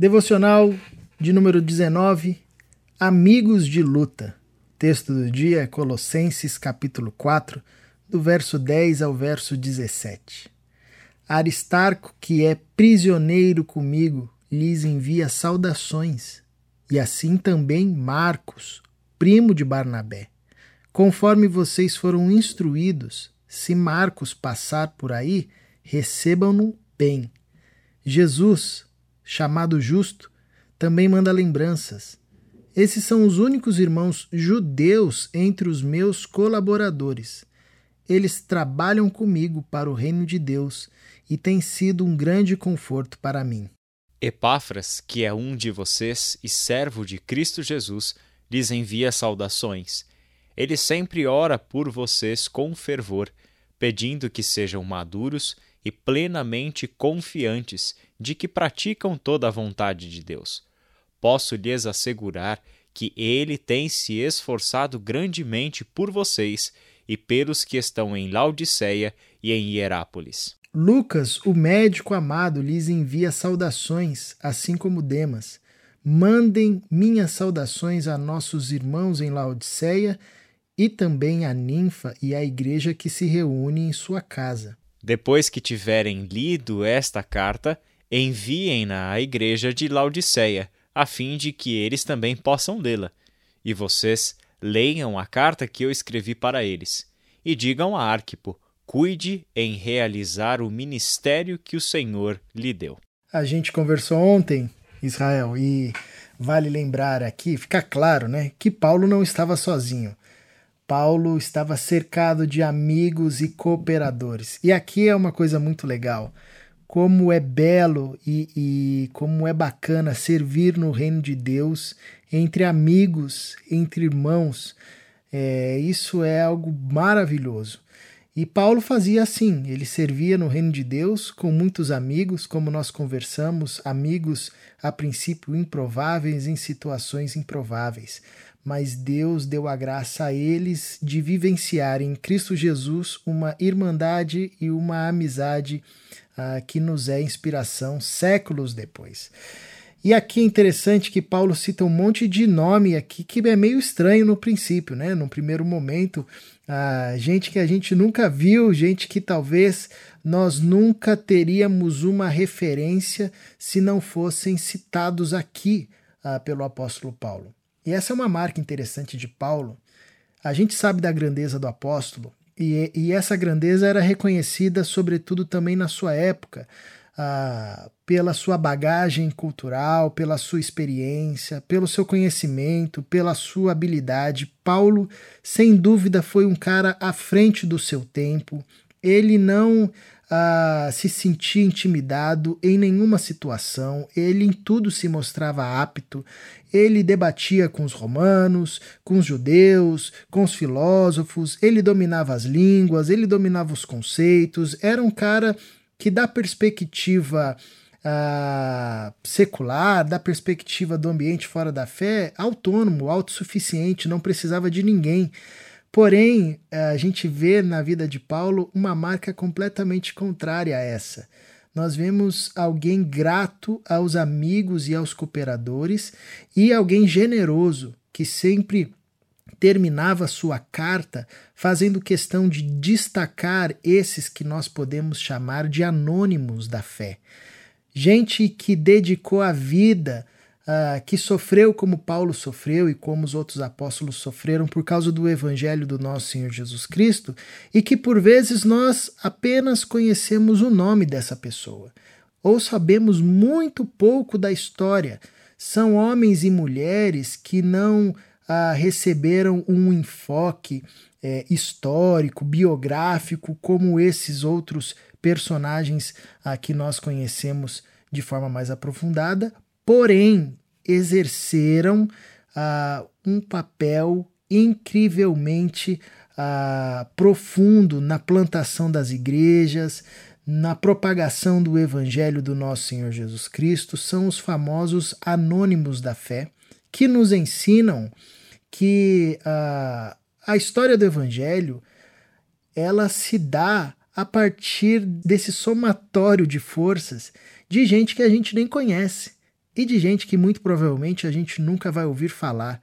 Devocional de número 19, Amigos de Luta. Texto do dia é Colossenses capítulo 4, do verso 10 ao verso 17. Aristarco, que é prisioneiro comigo, lhes envia saudações, e assim também Marcos, primo de Barnabé. Conforme vocês foram instruídos, se Marcos passar por aí, recebam-no bem. Jesus, chamado Justo, também manda lembranças. Esses são os únicos irmãos judeus entre os meus colaboradores. Eles trabalham comigo para o reino de Deus e têm sido um grande conforto para mim. Epáfras, que é um de vocês e servo de Cristo Jesus, lhes envia saudações. Ele sempre ora por vocês com fervor, pedindo que sejam maduros e plenamente confiantes de que praticam toda a vontade de Deus. Posso lhes assegurar que ele tem se esforçado grandemente por vocês e pelos que estão em Laodiceia e em Hierápolis. Lucas, o médico amado, lhes envia saudações, assim como Demas. Mandem minhas saudações a nossos irmãos em Laodiceia e também a ninfa e a igreja que se reúne em sua casa. Depois que tiverem lido esta carta, enviem-na à igreja de Laodiceia, a fim de que eles também possam lê-la. E vocês leiam a carta que eu escrevi para eles. E digam a Arquipo: cuide em realizar o ministério que o Senhor lhe deu. A gente conversou ontem, Israel, e vale lembrar aqui, fica claro, né, que Paulo não estava sozinho. Paulo estava cercado de amigos e cooperadores. E aqui é uma coisa muito legal. Como é belo e, e como é bacana servir no reino de Deus entre amigos, entre irmãos. É, isso é algo maravilhoso. E Paulo fazia assim: ele servia no reino de Deus com muitos amigos, como nós conversamos, amigos a princípio improváveis em situações improváveis mas Deus deu a graça a eles de vivenciar em Cristo Jesus uma irmandade e uma amizade uh, que nos é inspiração séculos depois. E aqui é interessante que Paulo cita um monte de nome aqui que é meio estranho no princípio, né? No primeiro momento, uh, gente que a gente nunca viu, gente que talvez nós nunca teríamos uma referência se não fossem citados aqui uh, pelo apóstolo Paulo. E essa é uma marca interessante de Paulo. A gente sabe da grandeza do apóstolo, e, e essa grandeza era reconhecida, sobretudo, também na sua época, ah, pela sua bagagem cultural, pela sua experiência, pelo seu conhecimento, pela sua habilidade. Paulo, sem dúvida, foi um cara à frente do seu tempo. Ele não uh, se sentia intimidado em nenhuma situação, ele em tudo se mostrava apto, ele debatia com os romanos, com os judeus, com os filósofos, ele dominava as línguas, ele dominava os conceitos, era um cara que, da perspectiva uh, secular, da perspectiva do ambiente fora da fé, autônomo, autossuficiente, não precisava de ninguém. Porém, a gente vê na vida de Paulo uma marca completamente contrária a essa. Nós vemos alguém grato aos amigos e aos cooperadores e alguém generoso que sempre terminava sua carta fazendo questão de destacar esses que nós podemos chamar de anônimos da fé. Gente que dedicou a vida uh, que sofreu como Paulo sofreu e como os outros apóstolos sofreram por causa do evangelho do nosso Senhor Jesus Cristo, e que por vezes nós apenas conhecemos o nome dessa pessoa, ou sabemos muito pouco da história. São homens e mulheres que não uh, receberam um enfoque é, histórico, biográfico, como esses outros personagens uh, que nós conhecemos de forma mais aprofundada, porém exerceram uh, um papel incrivelmente uh, profundo na plantação das igrejas, na propagação do evangelho do nosso Senhor Jesus Cristo, são os famosos anônimos da fé, que nos ensinam que uh, a história do evangelho ela se dá a partir desse somatório de forças de gente que a gente nem conhece e de gente que muito provavelmente a gente nunca vai ouvir falar,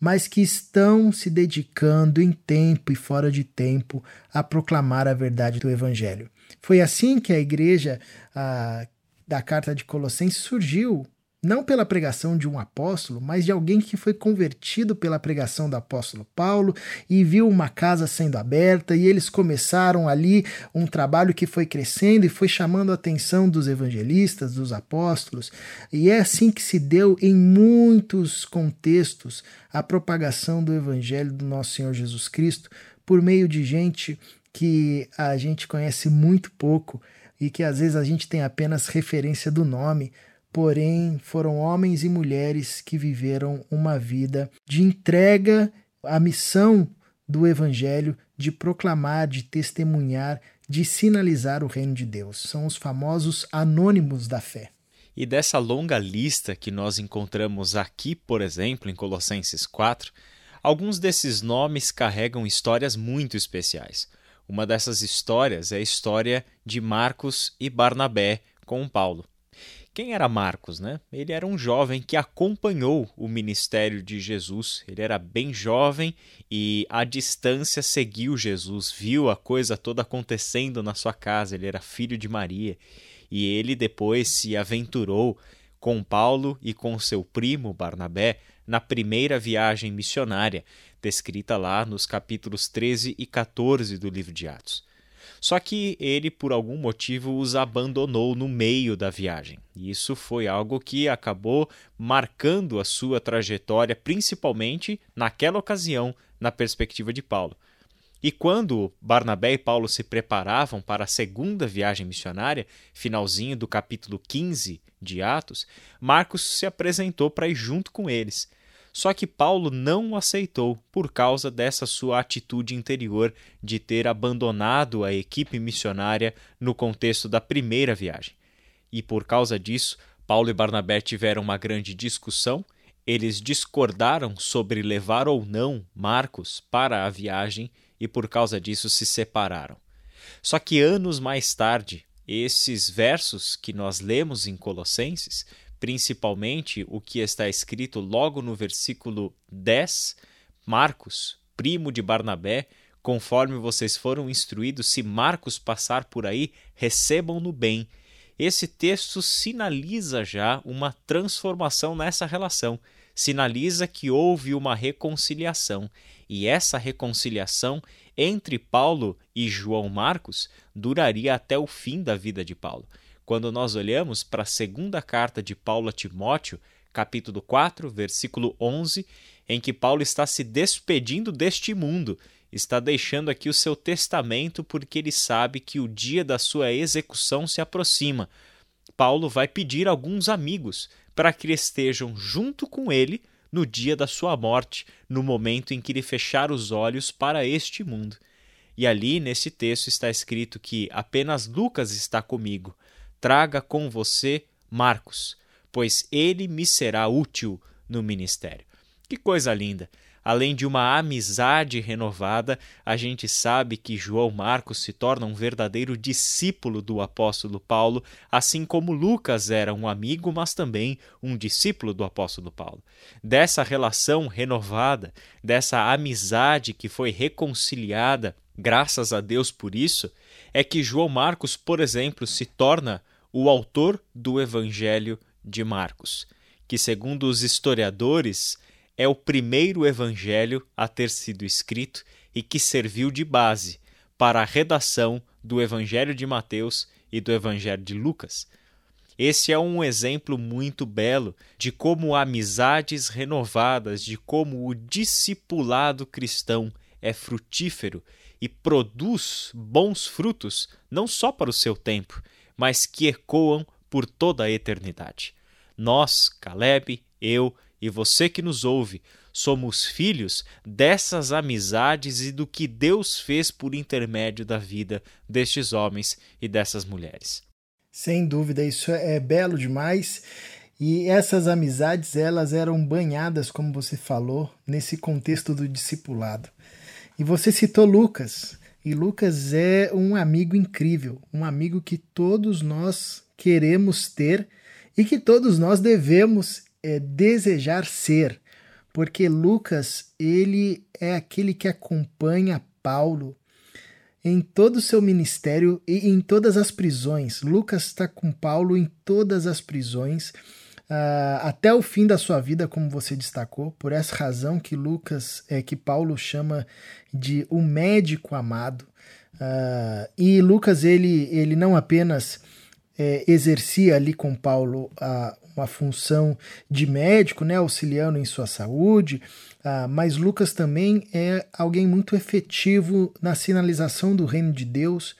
mas que estão se dedicando em tempo e fora de tempo a proclamar a verdade do Evangelho. Foi assim que a igreja a, da carta de Colossenses surgiu não pela pregação de um apóstolo, mas de alguém que foi convertido pela pregação do apóstolo Paulo e viu uma casa sendo aberta e eles começaram ali um trabalho que foi crescendo e foi chamando a atenção dos evangelistas, dos apóstolos. E é assim que se deu em muitos contextos a propagação do evangelho do nosso Senhor Jesus Cristo por meio de gente que a gente conhece muito pouco e que às vezes a gente tem apenas referência do nome, porém foram homens e mulheres que viveram uma vida de entrega à missão do Evangelho, de proclamar, de testemunhar, de sinalizar o reino de Deus. São os famosos anônimos da fé. E dessa longa lista que nós encontramos aqui, por exemplo, em Colossenses 4, alguns desses nomes carregam histórias muito especiais. Uma dessas histórias é a história de Marcos e Barnabé com Paulo. Quem era Marcos, né? Ele era um jovem que acompanhou o ministério de Jesus. Ele era bem jovem e à distância seguiu Jesus, viu a coisa toda acontecendo na sua casa. Ele era filho de Maria e ele depois se aventurou com Paulo e com seu primo Barnabé na primeira viagem missionária, descrita lá nos capítulos 13 e 14 do livro de Atos. Só que ele, por algum motivo, os abandonou no meio da viagem. E isso foi algo que acabou marcando a sua trajetória, principalmente naquela ocasião, na perspectiva de Paulo. E quando Barnabé e Paulo se preparavam para a segunda viagem missionária, finalzinho do capítulo 15 de Atos, Marcos se apresentou para ir junto com eles. Só que Paulo não o aceitou por causa dessa sua atitude interior de ter abandonado a equipe missionária no contexto da primeira viagem. E por causa disso, Paulo e Barnabé tiveram uma grande discussão. Eles discordaram sobre levar ou não Marcos para a viagem e por causa disso se separaram. Só que anos mais tarde, esses versos que nós lemos em Colossenses principalmente o que está escrito logo no versículo 10, Marcos, primo de Barnabé, conforme vocês foram instruídos, se Marcos passar por aí, recebam-no bem. Esse texto sinaliza já uma transformação nessa relação, sinaliza que houve uma reconciliação, e essa reconciliação entre Paulo e João Marcos duraria até o fim da vida de Paulo quando nós olhamos para a segunda carta de Paulo a Timóteo, capítulo 4, versículo 11, em que Paulo está se despedindo deste mundo, está deixando aqui o seu testamento porque ele sabe que o dia da sua execução se aproxima. Paulo vai pedir alguns amigos para que estejam junto com ele no dia da sua morte, no momento em que ele fechar os olhos para este mundo. E ali nesse texto está escrito que apenas Lucas está comigo traga com você Marcos, pois ele me será útil no ministério. Que coisa linda! Além de uma amizade renovada, a gente sabe que João Marcos se torna um verdadeiro discípulo do apóstolo Paulo, assim como Lucas era um amigo, mas também um discípulo do apóstolo Paulo. Dessa relação renovada, dessa amizade que foi reconciliada, graças a Deus por isso, é que João Marcos, por exemplo, se torna o autor do Evangelho de Marcos, que, segundo os historiadores, é o primeiro evangelho a ter sido escrito e que serviu de base para a redação do Evangelho de Mateus e do Evangelho de Lucas. Esse é um exemplo muito belo de como amizades renovadas, de como o discipulado cristão é frutífero e produz bons frutos, não só para o seu tempo, mas que ecoam por toda a eternidade. Nós, Caleb, eu e você que nos ouve, somos filhos dessas amizades e do que Deus fez por intermédio da vida destes homens e dessas mulheres. Sem dúvida, isso é belo demais. E essas amizades, elas eram banhadas, como você falou, nesse contexto do discipulado. E você citou Lucas. E Lucas é um amigo incrível, um amigo que todos nós queremos ter e que todos nós devemos é, desejar ser, porque Lucas ele é aquele que acompanha Paulo em todo o seu ministério e em todas as prisões. Lucas está com Paulo em todas as prisões. Uh, até o fim da sua vida, como você destacou, por essa razão que Lucas, é, que Paulo chama de o médico amado. Uh, e Lucas ele, ele não apenas é, exercia ali com Paulo a, uma função de médico, né, auxiliando em sua saúde, uh, mas Lucas também é alguém muito efetivo na sinalização do reino de Deus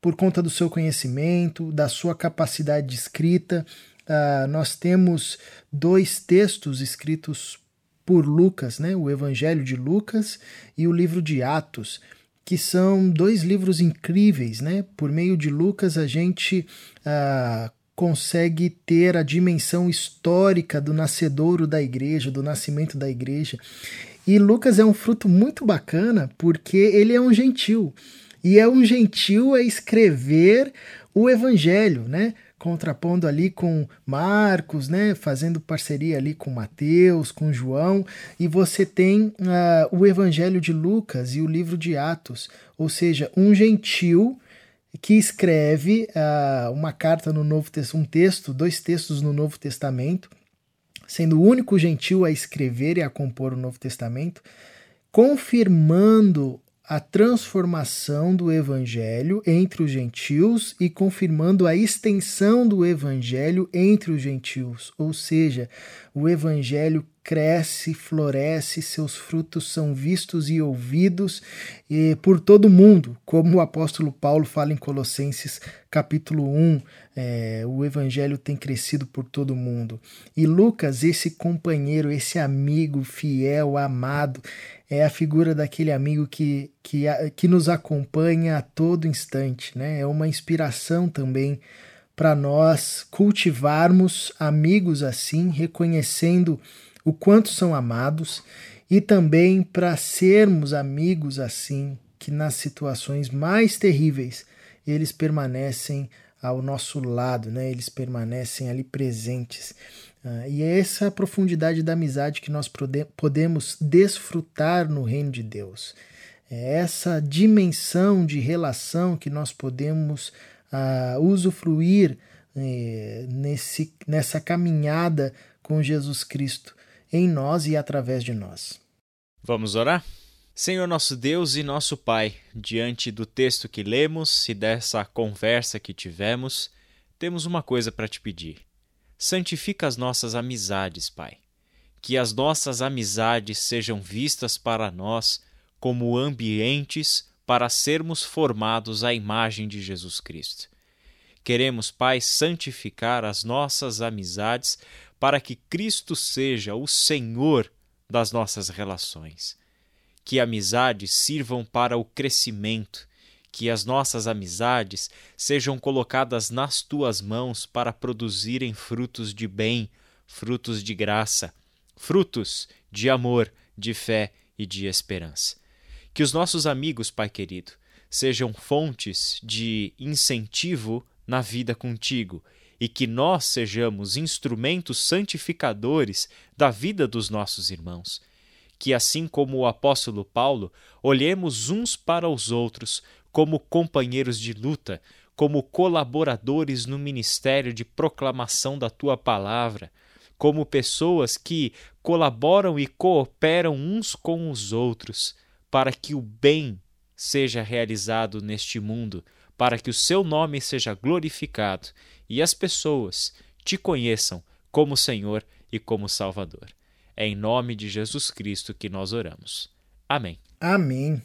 por conta do seu conhecimento, da sua capacidade de escrita. Uh, nós temos dois textos escritos por Lucas, né, o Evangelho de Lucas e o livro de Atos que são dois livros incríveis, né? Por meio de Lucas a gente ah, consegue ter a dimensão histórica do nascedouro da igreja, do nascimento da igreja. E Lucas é um fruto muito bacana porque ele é um gentil. E é um gentil a escrever o evangelho, né? Contrapondo ali com Marcos, né, fazendo parceria ali com Mateus, com João, e você tem uh, o Evangelho de Lucas e o livro de Atos, ou seja, um gentil que escreve uh, uma carta no Novo Testamento, um texto, dois textos no Novo Testamento, sendo o único gentil a escrever e a compor o Novo Testamento, confirmando a transformação do evangelho entre os gentios e confirmando a extensão do evangelho entre os gentios, ou seja, o evangelho cresce, floresce, seus frutos são vistos e ouvidos e por todo mundo, como o apóstolo Paulo fala em Colossenses capítulo 1, é, o evangelho tem crescido por todo mundo. E Lucas, esse companheiro, esse amigo fiel, amado, é a figura daquele amigo que, que, que nos acompanha a todo instante, né? É uma inspiração também para nós cultivarmos amigos assim, reconhecendo o quanto são amados e também para sermos amigos assim, que nas situações mais terríveis eles permanecem ao nosso lado, né? Eles permanecem ali presentes. Uh, e é essa profundidade da amizade que nós podemos desfrutar no reino de Deus. É essa dimensão de relação que nós podemos uh, usufruir uh, nesse, nessa caminhada com Jesus Cristo em nós e através de nós. Vamos orar? Senhor nosso Deus e nosso Pai, diante do texto que lemos e dessa conversa que tivemos, temos uma coisa para te pedir. Santifica as nossas amizades, Pai. Que as nossas amizades sejam vistas para nós como ambientes para sermos formados à imagem de Jesus Cristo. Queremos, Pai, santificar as nossas amizades para que Cristo seja o Senhor das nossas relações. Que amizades sirvam para o crescimento, que as nossas amizades sejam colocadas nas tuas mãos para produzirem frutos de bem, frutos de graça, frutos de amor, de fé e de esperança. Que os nossos amigos, Pai querido, sejam fontes de incentivo na vida contigo e que nós sejamos instrumentos santificadores da vida dos nossos irmãos. Que, assim como o apóstolo Paulo, olhemos uns para os outros como companheiros de luta, como colaboradores no ministério de proclamação da tua palavra, como pessoas que colaboram e cooperam uns com os outros, para que o bem seja realizado neste mundo, para que o seu nome seja glorificado e as pessoas te conheçam como Senhor e como Salvador. É em nome de Jesus Cristo que nós oramos. Amém. Amém.